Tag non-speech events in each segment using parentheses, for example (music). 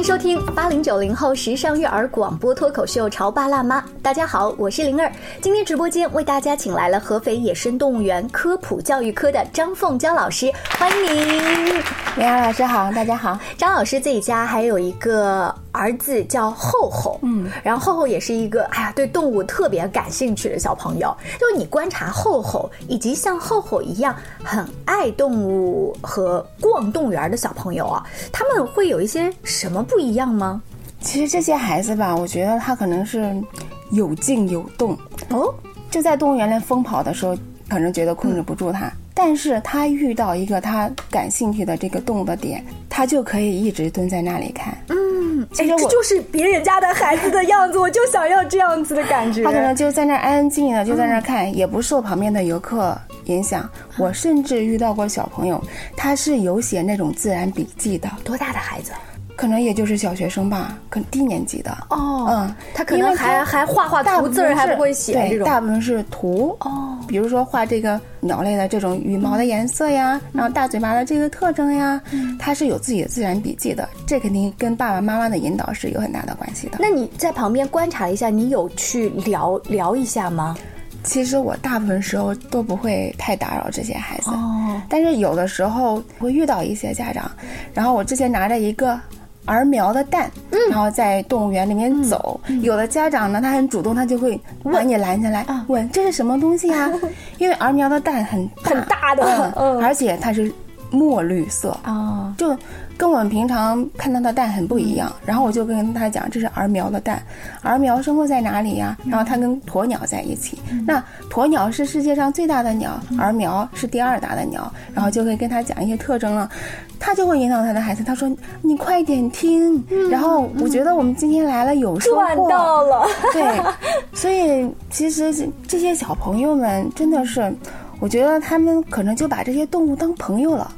迎收听八零九零后时尚育儿广播脱口秀《潮爸辣妈》。大家好，我是灵儿。今天直播间为大家请来了合肥野生动物园科普教育科的张凤娇老师，欢迎您。灵儿老师好，大家好。张老师自己家还有一个儿子叫厚厚，嗯，然后厚厚也是一个哎呀对动物特别感兴趣的小朋友。就是你观察厚厚以及像厚厚一样很爱动物和逛动物园的小朋友啊，他们会有一些什么不一样吗？其实这些孩子吧，我觉得他可能是有静有动。哦，就在动物园里疯跑的时候，可能觉得控制不住他，但是他遇到一个他感兴趣的这个动物的点，他就可以一直蹲在那里看。嗯，哎，这就是别人家的孩子的样子，我就想要这样子的感觉。他可能就在那安安静静的就在那看，也不受旁边的游客影响。我甚至遇到过小朋友，他是有写那种自然笔记的。多大的孩子？可能也就是小学生吧，可能低年级的哦，嗯，他可能还还画画图字儿还不会写这种，大部分是图哦，比如说画这个鸟类的这种羽毛的颜色呀，然后大嘴巴的这个特征呀，他是有自己的自然笔记的，这肯定跟爸爸妈妈的引导是有很大的关系的。那你在旁边观察一下，你有去聊聊一下吗？其实我大部分时候都不会太打扰这些孩子，哦，但是有的时候会遇到一些家长，然后我之前拿着一个。儿苗的蛋，然后在动物园里面走，有的家长呢，他很主动，他就会把你拦下来，问这是什么东西啊？(laughs) 因为儿苗的蛋很很大的，而且它是墨绿色。哦，就。跟我们平常看到的蛋很不一样，然后我就跟他讲，这是儿苗的蛋，儿苗生活在哪里呀？然后它跟鸵鸟在一起，那鸵鸟是世界上最大的鸟，儿苗是第二大的鸟，然后就会跟他讲一些特征了，他就会引导他的孩子，他说你快点听，然后我觉得我们今天来了有收获，到了，对，(laughs) 所以其实这些小朋友们真的是。我觉得他们可能就把这些动物当朋友了。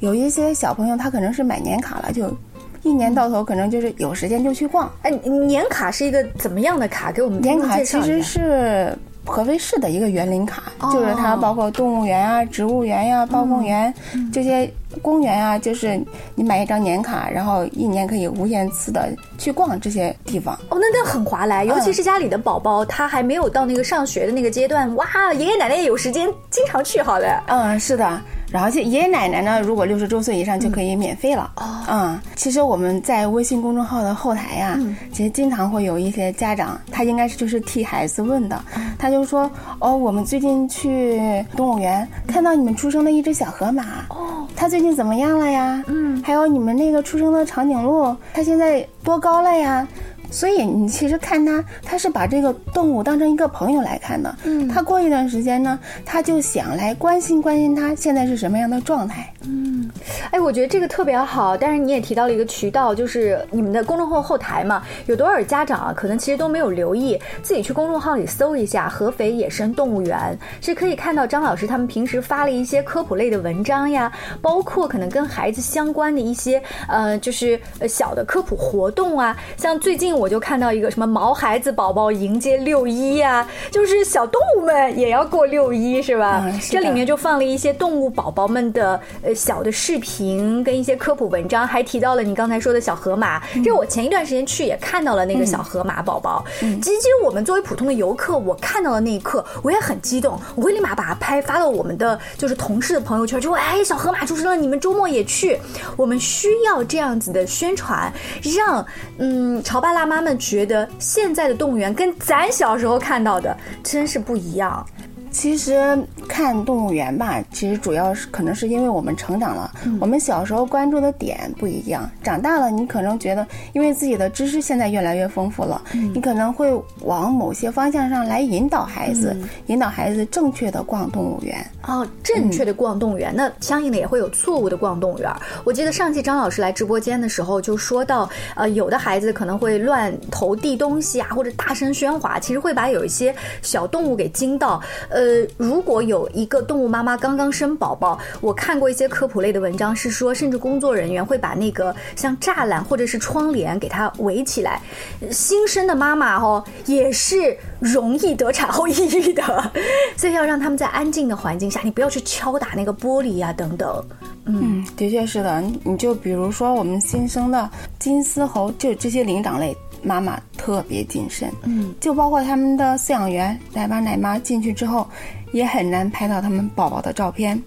嗯，有一些小朋友他可能是买年卡了，就一年到头可能就是有时间就去逛。哎，年卡是一个怎么样的卡？给我们年卡其实是合肥市的一个园林卡，就是它包括动物园啊、植物园呀、报公园这些。公园啊，就是你买一张年卡，然后一年可以无限次的去逛这些地方。哦，那那很划来，尤其是家里的宝宝，他还没有到那个上学的那个阶段，哇，爷爷奶奶也有时间经常去，好了。嗯，是的。然后就爷爷奶奶呢，如果六十周岁以上就可以免费了。哦，嗯，其实我们在微信公众号的后台呀，其实经常会有一些家长，他应该是就是替孩子问的，他就说，哦，我们最近去动物园看到你们出生的一只小河马。哦，它最近怎么样了呀？嗯，还有你们那个出生的长颈鹿，它现在多高了呀？所以你其实看他，他是把这个动物当成一个朋友来看的。嗯，他过一段时间呢，他就想来关心关心他现在是什么样的状态。嗯，哎，我觉得这个特别好。但是你也提到了一个渠道，就是你们的公众号后台嘛，有多少家长啊，可能其实都没有留意，自己去公众号里搜一下“合肥野生动物园”，是可以看到张老师他们平时发了一些科普类的文章呀，包括可能跟孩子相关的一些呃，就是小的科普活动啊，像最近我。我就看到一个什么毛孩子宝宝迎接六一呀，就是小动物们也要过六一，是吧？这里面就放了一些动物宝宝们的呃小的视频跟一些科普文章，还提到了你刚才说的小河马。这我前一段时间去也看到了那个小河马宝宝。其实我们作为普通的游客，我看到的那一刻我也很激动，我会立马把它拍发到我们的就是同事的朋友圈，就说哎小河马出生了，你们周末也去。我们需要这样子的宣传，让嗯潮爸辣妈。妈们觉得现在的动物园跟咱小时候看到的真是不一样。其实看动物园吧，其实主要是可能是因为我们成长了，我们小时候关注的点不一样。长大了，你可能觉得，因为自己的知识现在越来越丰富了，你可能会往某些方向上来引导孩子，引导孩子正确的逛动物园。哦，正确的逛动物园，那相应的也会有错误的逛动物园。我记得上期张老师来直播间的时候就说到，呃，有的孩子可能会乱投递东西啊，或者大声喧哗，其实会把有一些小动物给惊到。呃。呃，如果有一个动物妈妈刚刚生宝宝，我看过一些科普类的文章，是说甚至工作人员会把那个像栅栏或者是窗帘给它围起来。新生的妈妈哦，也是容易得产后抑郁的，所以要让他们在安静的环境下，你不要去敲打那个玻璃呀等等。嗯，的确是的。你就比如说我们新生的金丝猴，就这些灵长类妈妈特别谨慎。嗯，就包括他们的饲养员奶爸奶妈进去之后，也很难拍到他们宝宝的照片。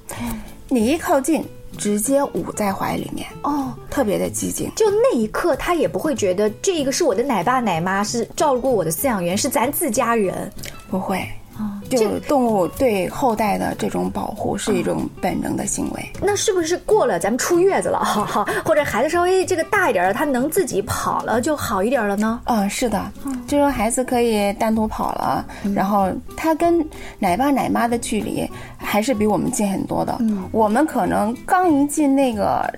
你一靠近，直接捂在怀里面，哦，特别的激进。就那一刻，他也不会觉得这个是我的奶爸奶妈，是照顾我的饲养员，是咱自家人。不会。就动物对后代的这种保护是一种本能的行为。那是不是过了咱们出月子了，或者孩子稍微这个大一点了，他能自己跑了就好一点了呢？嗯，是的，就说孩子可以单独跑了，然后他跟奶爸奶妈的距离还是比我们近很多的。我们可能刚一进那个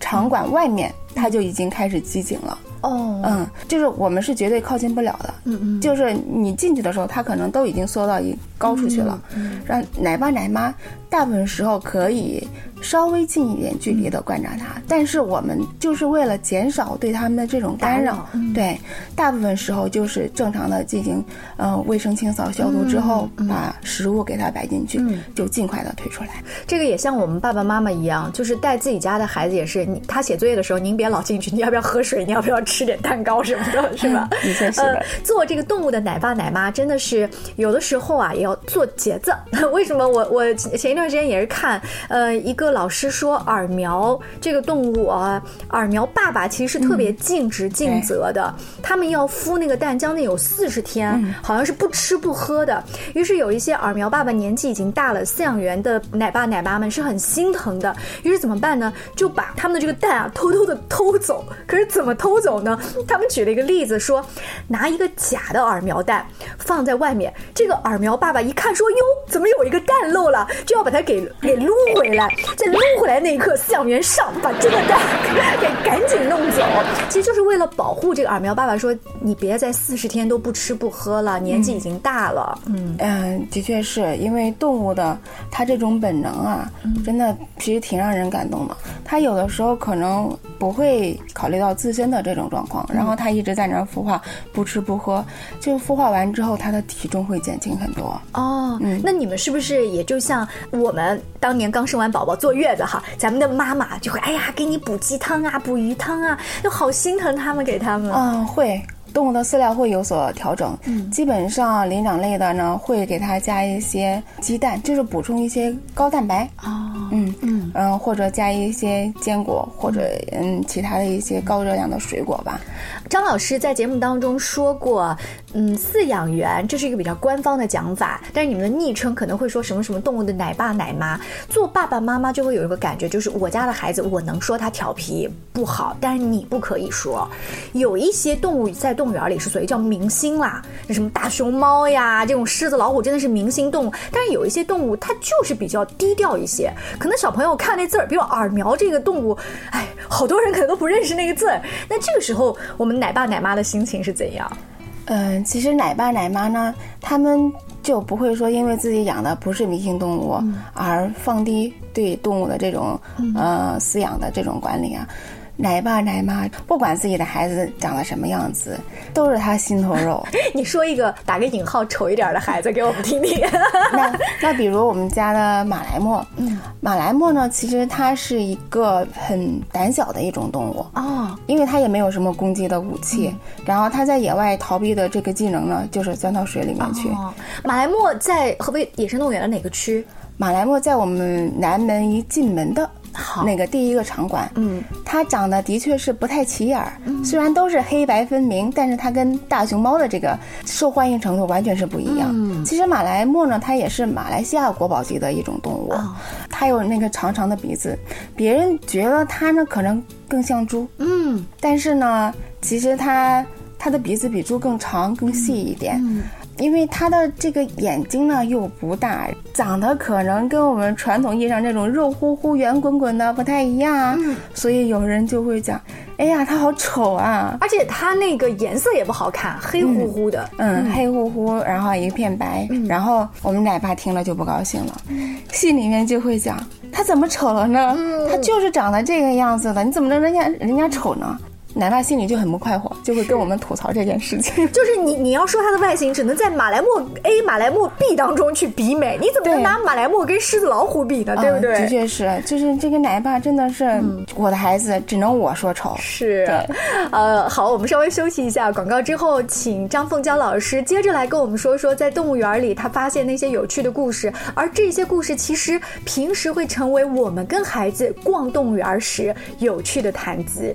场馆外面，他就已经开始机警了。哦，嗯，就是我们是绝对靠近不了的，嗯嗯，就是你进去的时候，他可能都已经缩到一高处去了，让奶爸奶妈大部分时候可以。稍微近一点距离的观察它，但是我们就是为了减少对它们的这种干扰，对，大部分时候就是正常的进行，呃，卫生清扫消毒之后，把食物给它摆进去，就尽快的推出来。这个也像我们爸爸妈妈一样，就是带自己家的孩子也是，你他写作业的时候，您别老进去，你要不要喝水？你要不要吃点蛋糕什么的，(laughs) 是吧？你确是的。做这个动物的奶爸奶妈，真的是有的时候啊，也要做节子。(laughs) 为什么？我我前一段时间也是看，呃，一个。老师说，耳苗这个动物啊，耳苗爸爸其实是特别尽职尽责的。他们要孵那个蛋，将近有四十天，好像是不吃不喝的。于是有一些耳苗爸爸年纪已经大了，饲养员的奶爸奶妈们是很心疼的。于是怎么办呢？就把他们的这个蛋啊偷偷的偷走。可是怎么偷走呢？他们举了一个例子说，拿一个假的耳苗蛋放在外面，这个耳苗爸爸一看说，哟，怎么有一个蛋漏了？就要把它给给撸回来。撸回来那一刻，饲养员上把这个蛋给赶紧弄走，其实就是为了保护这个耳苗爸爸。说你别再四十天都不吃不喝了，年纪已经大了。嗯嗯，的确是因为动物的它这种本能啊，真的其实挺让人感动的。它有的时候可能不会考虑到自身的这种状况，然后它一直在那儿孵化，不吃不喝，就孵化完之后，它的体重会减轻很多。哦，嗯，那你们是不是也就像我们当年刚生完宝宝坐月子哈，咱们的妈妈就会哎呀给你补鸡汤啊，补鱼汤啊，就好心疼他们给他们。嗯，会。动物的饲料会有所调整，嗯，基本上灵长类的呢会给它加一些鸡蛋，就是补充一些高蛋白啊，嗯嗯嗯，或者加一些坚果或者嗯其他的一些高热量的水果吧。张老师在节目当中说过，嗯，饲养员这是一个比较官方的讲法，但是你们的昵称可能会说什么什么动物的奶爸奶妈，做爸爸妈妈就会有一个感觉，就是我家的孩子，我能说他调皮不好，但是你不可以说，有一些动物在动。物园里是属于叫明星啦，那什么大熊猫呀，这种狮子老虎真的是明星动物。但是有一些动物它就是比较低调一些，可能小朋友看那字儿，比如耳苗这个动物，哎，好多人可能都不认识那个字儿。那这个时候，我们奶爸奶妈的心情是怎样？嗯，其实奶爸奶妈呢，他们就不会说因为自己养的不是明星动物而放低对动物的这种呃饲养的这种管理啊。奶爸奶妈不管自己的孩子长得什么样子，都是他心头肉。(laughs) 你说一个打个引号丑一点的孩子给我们听听。那那比如我们家的马来貘，嗯，马来貘呢，其实它是一个很胆小的一种动物哦，因为它也没有什么攻击的武器，然后它在野外逃避的这个技能呢，就是钻到水里面去。马来貘在河北野生动物园的哪个区？马来貘在我们南门一进门的。好，那个第一个场馆，嗯，它长得的确是不太起眼儿，虽然都是黑白分明，但是它跟大熊猫的这个受欢迎程度完全是不一样。嗯，其实马来貘呢，它也是马来西亚国宝级的一种动物，它有那个长长的鼻子，别人觉得它呢可能更像猪，嗯，但是呢，其实它它的鼻子比猪更长更细一点。因为它的这个眼睛呢又不大，长得可能跟我们传统意义上这种肉乎乎、圆滚滚的不太一样啊，所以有人就会讲，哎呀，它好丑啊！而且它那个颜色也不好看，黑乎乎的，嗯，黑乎乎，然后一片白，然后我们奶爸听了就不高兴了，心里面就会讲，它怎么丑了呢？他就是长得这个样子的，你怎么能人家人家丑呢？奶爸心里就很不快活，就会跟我们吐槽这件事情。(laughs) 就是你你要说它的外形，只能在马来貘 A、马来貘 B 当中去比美，你怎么能拿马来貘跟狮子老虎比呢？对不对？的确是，就是这个奶爸真的是我的孩子，只能我说丑。是，呃，好，我们稍微休息一下，广告之后，请张凤娇老师接着来跟我们说说，在动物园里他发现那些有趣的故事，而这些故事其实平时会成为我们跟孩子逛动物园时有趣的谈资。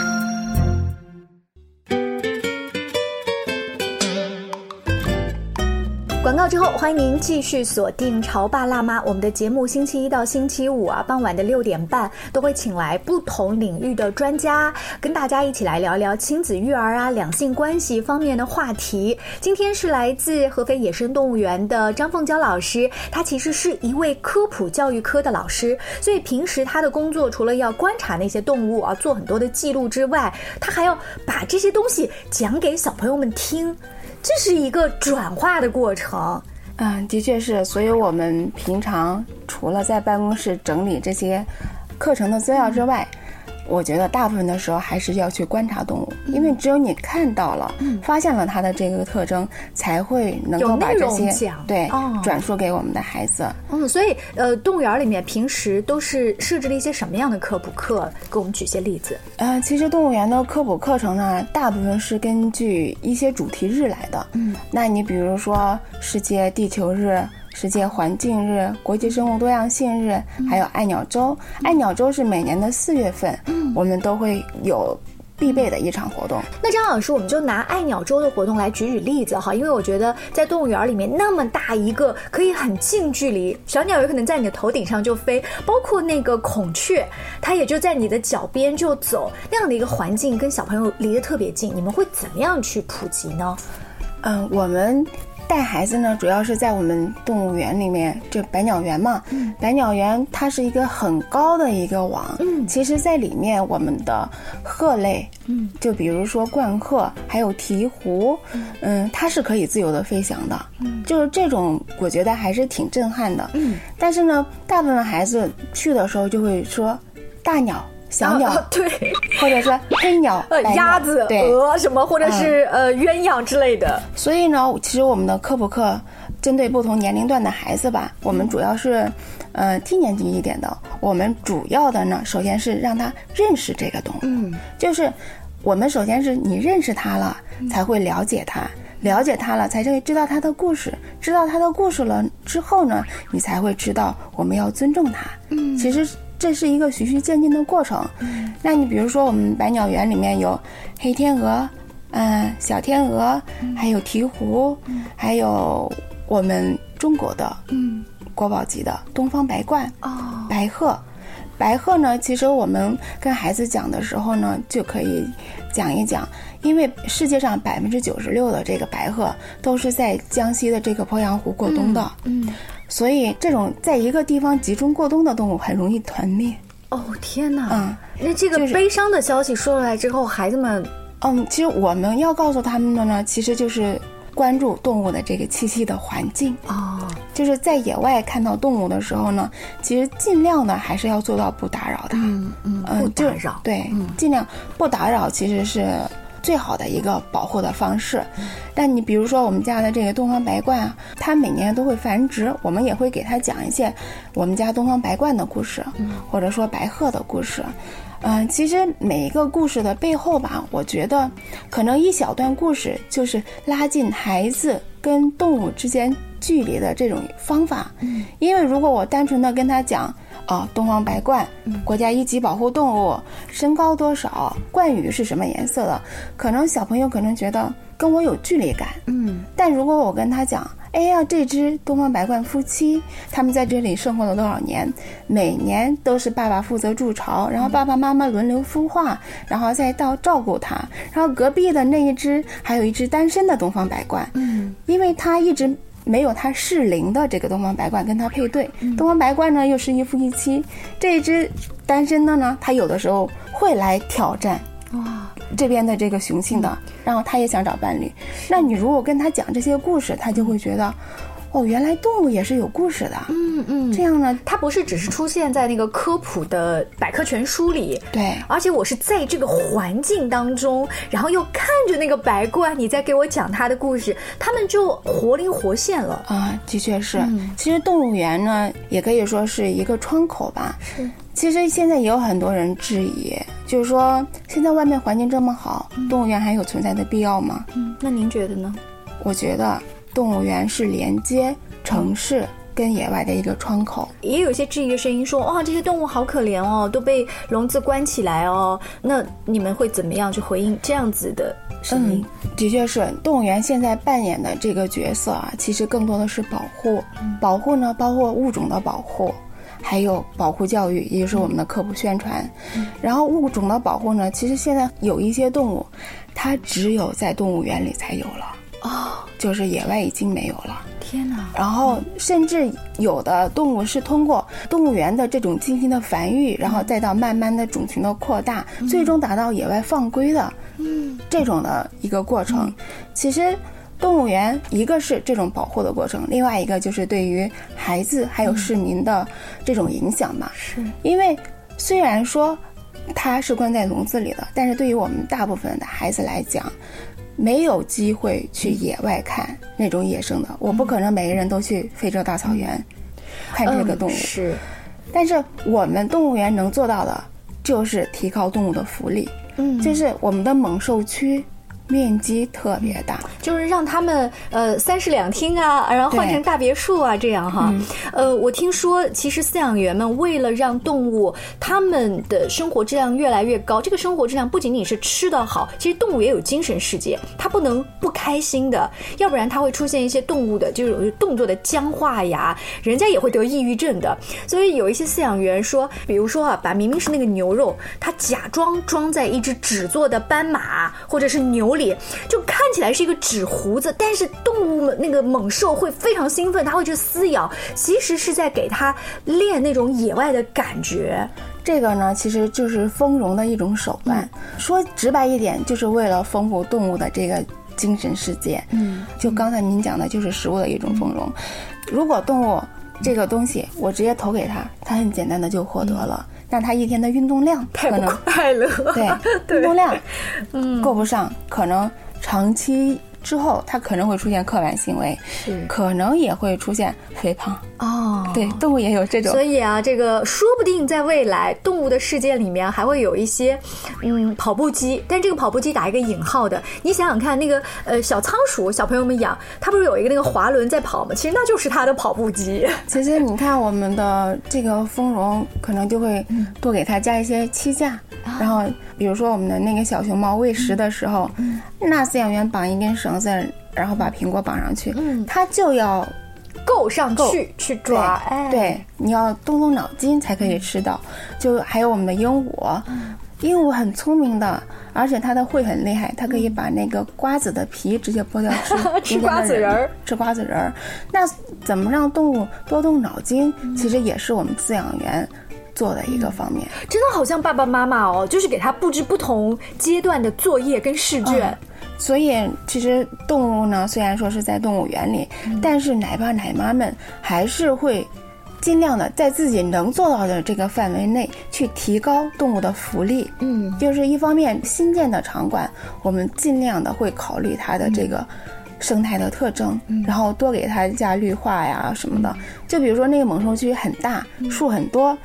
之后，欢迎您继续锁定《潮爸辣妈》。我们的节目星期一到星期五啊，傍晚的六点半都会请来不同领域的专家，跟大家一起来聊聊亲子育儿啊、两性关系方面的话题。今天是来自合肥野生动物园的张凤娇老师，她其实是一位科普教育科的老师，所以平时她的工作除了要观察那些动物啊，做很多的记录之外，她还要把这些东西讲给小朋友们听。这是一个转化的过程，嗯，的确是。所以我们平常除了在办公室整理这些课程的资料之外。我觉得大部分的时候还是要去观察动物，因为只有你看到了、发现了它的这个特征，才会能够把这些对转述给我们的孩子。嗯，所以呃，动物园里面平时都是设置了一些什么样的科普课？给我们举些例子。呃，其实动物园的科普课程呢，大部分是根据一些主题日来的。嗯，那你比如说世界地球日。世界环境日、国际生物多样性日，还有爱鸟周。爱鸟周是每年的四月份，我们都会有必备的一场活动。那张老师，我们就拿爱鸟周的活动来举举例子哈，因为我觉得在动物园里面那么大一个，可以很近距离，小鸟有可能在你的头顶上就飞，包括那个孔雀，它也就在你的脚边就走，那样的一个环境跟小朋友离得特别近，你们会怎么样去普及呢？嗯，我们。带孩子呢，主要是在我们动物园里面，就百鸟园嘛。百鸟园它是一个很高的一个网，嗯，其实，在里面我们的鹤类，嗯，就比如说冠鹤，还有鹈鹕，嗯，它是可以自由的飞翔的，嗯，就是这种，我觉得还是挺震撼的，嗯。但是呢，大部分孩子去的时候就会说，大鸟。小鸟对，(laughs) 或者说黑鸟、呃鸭子、鹅什么，或者是呃鸳鸯之类的。所以呢，其实我们的科普课针对不同年龄段的孩子吧，我们主要是，呃低年级一点的，我们主要的呢，首先是让他认识这个动物，嗯，就是我们首先是你认识它了，才会了解它，了解它了，才会知道它的故事，知道它的故事了之后呢，你才会知道我们要尊重它。嗯，其实。这是一个循序渐进的过程。那你比如说，我们百鸟园里面有黑天鹅，嗯，小天鹅，还有鹈鹕，还有我们中国的嗯国宝级的东方白鹳哦，白鹤。白鹤呢，其实我们跟孩子讲的时候呢，就可以讲一讲，因为世界上百分之九十六的这个白鹤都是在江西的这个鄱阳湖过冬的。嗯。所以，这种在一个地方集中过冬的动物很容易团灭。哦，天哪！嗯，那这个悲伤的消息说出来之后，孩子们，嗯，其实我们要告诉他们的呢，其实就是关注动物的这个栖息的环境。哦，就是在野外看到动物的时候呢，其实尽量的还是要做到不打扰它。嗯嗯，不打扰。对，尽量不打扰，其实是。最好的一个保护的方式，但你比如说我们家的这个东方白鹳啊，它每年都会繁殖，我们也会给它讲一些我们家东方白鹳的故事，或者说白鹤的故事。嗯，其实每一个故事的背后吧，我觉得可能一小段故事就是拉近孩子跟动物之间距离的这种方法。嗯，因为如果我单纯的跟他讲。啊，东方白鹳，国家一级保护动物，身高多少？冠羽是什么颜色的？可能小朋友可能觉得跟我有距离感。嗯，但如果我跟他讲，哎呀，这只东方白鹳夫妻，他们在这里生活了多少年？每年都是爸爸负责筑巢，然后爸爸妈妈轮流孵化，然后再到照顾它。然后隔壁的那一只，还有一只单身的东方白鹳，嗯，因为它一直没有它适龄的这个东方白鹳跟它配对。东方白鹳呢又是一夫一妻，这一只单身的呢，它有的时候会来挑战。哇，这边的这个雄性的，然后他也想找伴侣。那你如果跟他讲这些故事，他就会觉得，哦，原来动物也是有故事的。嗯嗯，这样呢，它不是只是出现在那个科普的百科全书里。对，而且我是在这个环境当中，然后又看着那个白鹳，你在给我讲它的故事，它们就活灵活现了啊！的确是，其实动物园呢，也可以说是一个窗口吧。是。其实现在也有很多人质疑，就是说现在外面环境这么好，动物园还有存在的必要吗？嗯，那您觉得呢？我觉得动物园是连接城市跟野外的一个窗口。也有一些质疑的声音说，哇，这些动物好可怜哦，都被笼子关起来哦。那你们会怎么样去回应这样子的声音？的确是，动物园现在扮演的这个角色啊，其实更多的是保护。保护呢，包括物种的保护。还有保护教育，也就是我们的科普宣传。然后物种的保护呢，其实现在有一些动物，它只有在动物园里才有了哦，就是野外已经没有了。天哪！然后甚至有的动物是通过动物园的这种进行的繁育，然后再到慢慢的种群的扩大，最终达到野外放归的，嗯，这种的一个过程。其实。动物园一个是这种保护的过程，另外一个就是对于孩子还有市民的这种影响嘛。是，因为虽然说它是关在笼子里的，但是对于我们大部分的孩子来讲，没有机会去野外看那种野生的。我不可能每个人都去非洲大草原看这个动物。是，但是我们动物园能做到的，就是提高动物的福利。嗯，就是我们的猛兽区。面积特别大，就是让他们呃三室两厅啊，然后换成大别墅啊，这样哈。呃，我听说其实饲养员们为了让动物他们的生活质量越来越高，这个生活质量不仅仅是吃的好，其实动物也有精神世界，它不能不开心的，要不然它会出现一些动物的就是动作的僵化呀，人家也会得抑郁症的。所以有一些饲养员说，比如说啊，把明明是那个牛肉，他假装装在一只纸做的斑马或者是牛。就看起来是一个纸胡子，但是动物那个猛兽会非常兴奋，它会去撕咬，其实是在给它练那种野外的感觉。这个呢，其实就是丰容的一种手段。说直白一点，就是为了丰富动物的这个精神世界。嗯，就刚才您讲的，就是食物的一种丰容。如果动物这个东西我直接投给他，它很简单的就获得了。那他一天的运动量太不快乐，(laughs) 对运动量，嗯，够不上，可能长期。之后，它可能会出现刻板行为，是可能也会出现肥胖哦。对，动物也有这种。所以啊，这个说不定在未来动物的世界里面还会有一些嗯跑步机，但这个跑步机打一个引号的。你想想看，那个呃小仓鼠，小朋友们养，它不是有一个那个滑轮在跑吗？其实那就是它的跑步机。其实你看我们的这个丰容，可能就会多给它加一些栖架，然后比如说我们的那个小熊猫喂食的时候，那饲养员绑一根绳。子，然后把苹果绑上去，嗯，它就要够上去去抓，对，你要动动脑筋才可以吃到。就还有我们的鹦鹉，鹦鹉很聪明的，而且它的喙很厉害，它可以把那个瓜子的皮直接剥掉吃，(laughs) 吃瓜子仁儿，吃瓜子仁儿。那怎么让动物多动脑筋？其实也是我们饲养员做的一个方面。真的好像爸爸妈妈哦，就是给他布置不同阶段的作业跟试卷。所以，其实动物呢，虽然说是在动物园里，但是奶爸奶妈们还是会尽量的在自己能做到的这个范围内去提高动物的福利。嗯，就是一方面新建的场馆，我们尽量的会考虑它的这个生态的特征，然后多给它加绿化呀什么的。就比如说那个猛兽区很大，树很多，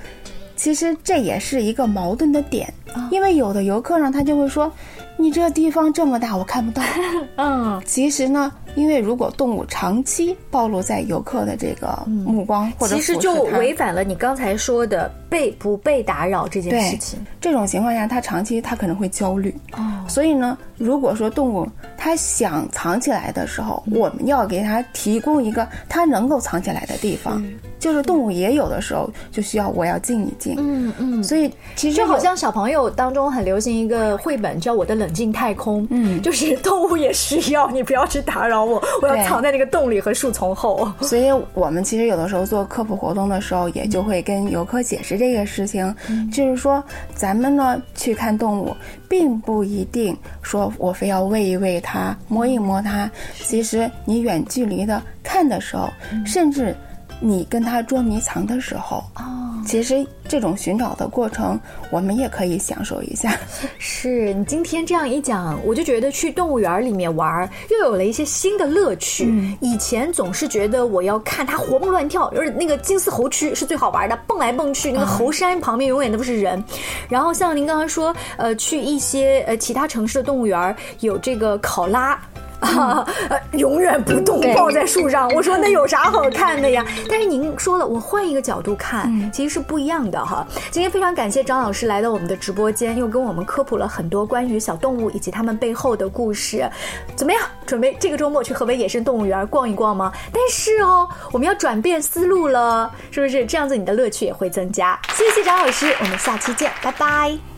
其实这也是一个矛盾的点，因为有的游客呢，他就会说。你这地方这么大，我看不到。(laughs) 嗯，其实呢，因为如果动物长期暴露在游客的这个目光或者其实就违反了你刚才说的被不被打扰这件事情。这种情况下，它长期它可能会焦虑。哦，所以呢，如果说动物它它想藏起来的时候，我们要给它提供一个它能够藏起来的地方。就是动物也有的时候就需要我要静一静。嗯嗯，所以其实就好像小朋友当中很流行一个绘本叫《我的冷静太空》，嗯，就是动物也需要你不要去打扰我，我要藏在那个洞里和树丛后。所以我们其实有的时候做科普活动的时候，也就会跟游客解释这个事情，就是说咱们呢去看动物，并不一定说我非要喂一喂它、摸一摸它。其实你远距离的看的时候，甚至你跟它捉迷藏的时候，其实这种寻找的过程，我们也可以享受一下。(laughs) 是你今天这样一讲，我就觉得去动物园里面玩儿又有了一些新的乐趣。以前总是觉得我要看它活蹦乱跳，就是那个金丝猴区是最好玩的，蹦来蹦去，那个猴山旁边永远都是人。然后像您刚刚说，呃，去一些呃其他城市的动物园儿有这个考拉。啊，呃永远不动，抱在树上。我说 (laughs) 那有啥好看的呀？但是您说了，我换一个角度看，其实是不一样的哈。今天非常感谢张老师来到我们的直播间，又跟我们科普了很多关于小动物以及它们背后的故事。怎么样？准备这个周末去河北野生动物园逛一逛吗？但是哦，我们要转变思路了，是不是？这样子你的乐趣也会增加。谢谢张老师，我们下期见，拜拜。